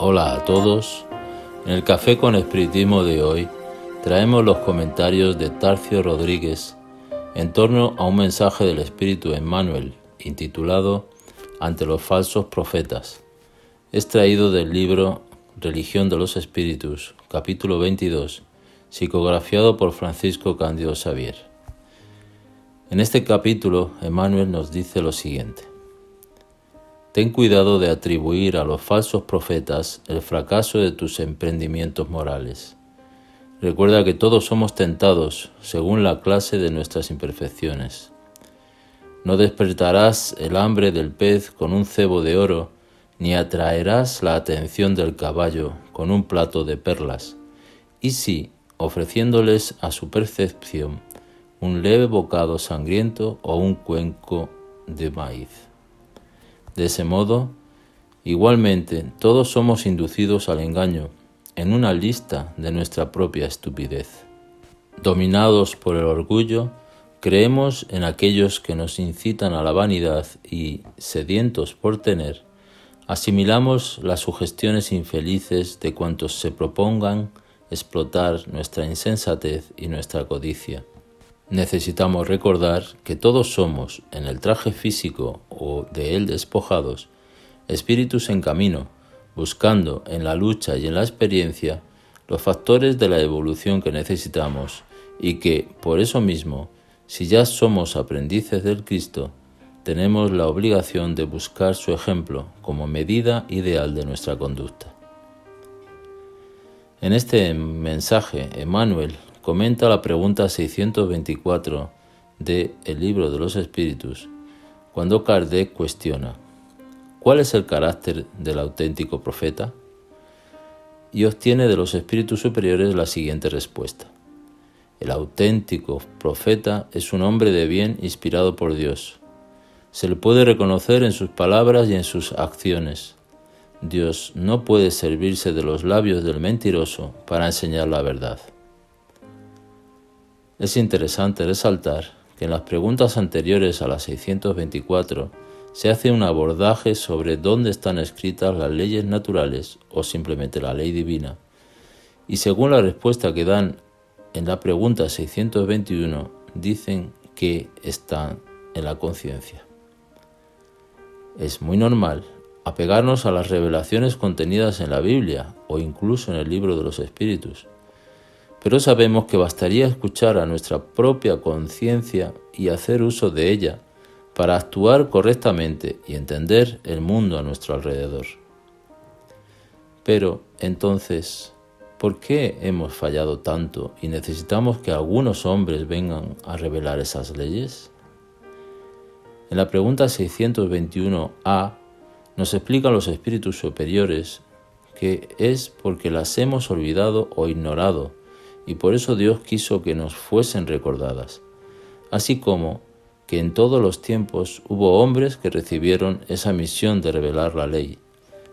Hola a todos. En el Café con Espiritismo de hoy traemos los comentarios de Tarcio Rodríguez en torno a un mensaje del Espíritu Emmanuel intitulado Ante los falsos profetas, extraído del libro Religión de los Espíritus, capítulo 22, psicografiado por Francisco Cándido Xavier. En este capítulo, Emmanuel nos dice lo siguiente. Ten cuidado de atribuir a los falsos profetas el fracaso de tus emprendimientos morales. Recuerda que todos somos tentados según la clase de nuestras imperfecciones. No despertarás el hambre del pez con un cebo de oro, ni atraerás la atención del caballo con un plato de perlas. Y si, ofreciéndoles a su percepción un leve bocado sangriento o un cuenco de maíz. De ese modo, igualmente, todos somos inducidos al engaño en una lista de nuestra propia estupidez. Dominados por el orgullo, creemos en aquellos que nos incitan a la vanidad y, sedientos por tener, asimilamos las sugestiones infelices de cuantos se propongan explotar nuestra insensatez y nuestra codicia necesitamos recordar que todos somos, en el traje físico o de él despojados, espíritus en camino, buscando en la lucha y en la experiencia los factores de la evolución que necesitamos y que, por eso mismo, si ya somos aprendices del Cristo, tenemos la obligación de buscar su ejemplo como medida ideal de nuestra conducta. En este mensaje, Emmanuel comenta la pregunta 624 de El libro de los espíritus, cuando Kardec cuestiona, ¿cuál es el carácter del auténtico profeta? Y obtiene de los espíritus superiores la siguiente respuesta. El auténtico profeta es un hombre de bien inspirado por Dios. Se le puede reconocer en sus palabras y en sus acciones. Dios no puede servirse de los labios del mentiroso para enseñar la verdad. Es interesante resaltar que en las preguntas anteriores a la 624 se hace un abordaje sobre dónde están escritas las leyes naturales o simplemente la ley divina. Y según la respuesta que dan en la pregunta 621, dicen que están en la conciencia. Es muy normal apegarnos a las revelaciones contenidas en la Biblia o incluso en el libro de los Espíritus pero sabemos que bastaría escuchar a nuestra propia conciencia y hacer uso de ella para actuar correctamente y entender el mundo a nuestro alrededor. Pero entonces, ¿por qué hemos fallado tanto y necesitamos que algunos hombres vengan a revelar esas leyes? En la pregunta 621a nos explican los espíritus superiores que es porque las hemos olvidado o ignorado y por eso Dios quiso que nos fuesen recordadas, así como que en todos los tiempos hubo hombres que recibieron esa misión de revelar la ley,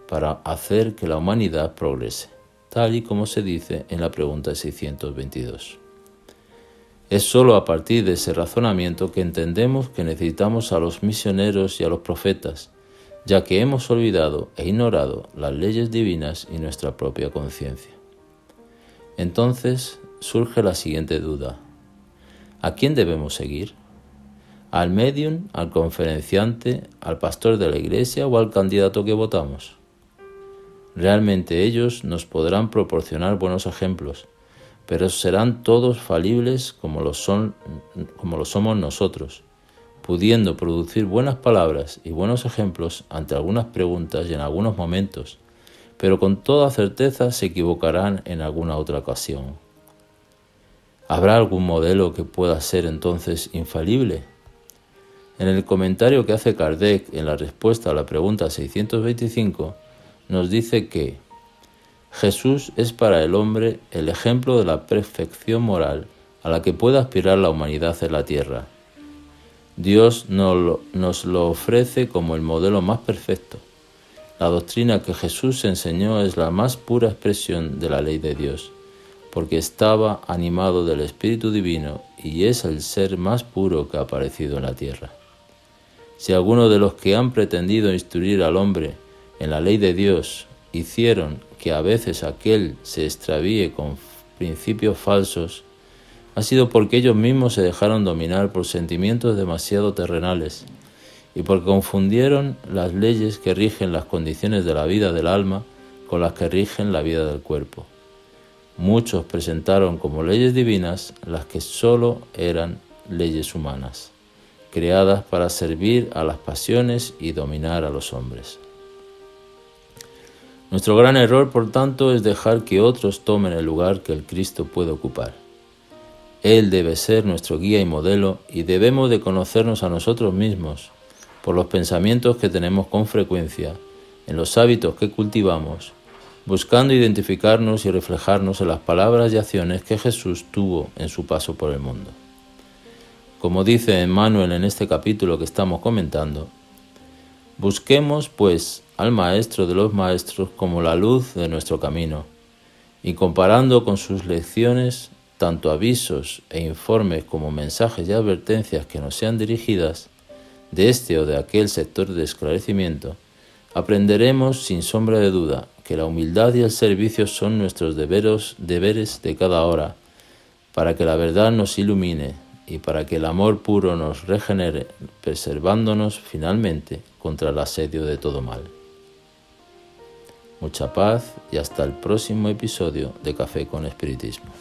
para hacer que la humanidad progrese, tal y como se dice en la pregunta 622. Es sólo a partir de ese razonamiento que entendemos que necesitamos a los misioneros y a los profetas, ya que hemos olvidado e ignorado las leyes divinas y nuestra propia conciencia. Entonces surge la siguiente duda. ¿A quién debemos seguir? ¿Al medium, al conferenciante, al pastor de la iglesia o al candidato que votamos? Realmente ellos nos podrán proporcionar buenos ejemplos, pero serán todos falibles como lo, son, como lo somos nosotros, pudiendo producir buenas palabras y buenos ejemplos ante algunas preguntas y en algunos momentos, pero con toda certeza se equivocarán en alguna otra ocasión. ¿Habrá algún modelo que pueda ser entonces infalible? En el comentario que hace Kardec en la respuesta a la pregunta 625, nos dice que Jesús es para el hombre el ejemplo de la perfección moral a la que puede aspirar la humanidad en la tierra. Dios nos lo ofrece como el modelo más perfecto. La doctrina que Jesús enseñó es la más pura expresión de la ley de Dios porque estaba animado del Espíritu Divino y es el ser más puro que ha aparecido en la tierra. Si alguno de los que han pretendido instruir al hombre en la ley de Dios hicieron que a veces aquel se extravíe con principios falsos, ha sido porque ellos mismos se dejaron dominar por sentimientos demasiado terrenales y porque confundieron las leyes que rigen las condiciones de la vida del alma con las que rigen la vida del cuerpo. Muchos presentaron como leyes divinas las que sólo eran leyes humanas, creadas para servir a las pasiones y dominar a los hombres. Nuestro gran error, por tanto, es dejar que otros tomen el lugar que el Cristo puede ocupar. Él debe ser nuestro guía y modelo y debemos de conocernos a nosotros mismos por los pensamientos que tenemos con frecuencia, en los hábitos que cultivamos, buscando identificarnos y reflejarnos en las palabras y acciones que Jesús tuvo en su paso por el mundo. Como dice Emmanuel en este capítulo que estamos comentando, busquemos pues al Maestro de los Maestros como la luz de nuestro camino, y comparando con sus lecciones, tanto avisos e informes como mensajes y advertencias que nos sean dirigidas, de este o de aquel sector de esclarecimiento, aprenderemos sin sombra de duda que la humildad y el servicio son nuestros deberes, deberes de cada hora, para que la verdad nos ilumine y para que el amor puro nos regenere, preservándonos finalmente contra el asedio de todo mal. Mucha paz y hasta el próximo episodio de Café con Espiritismo.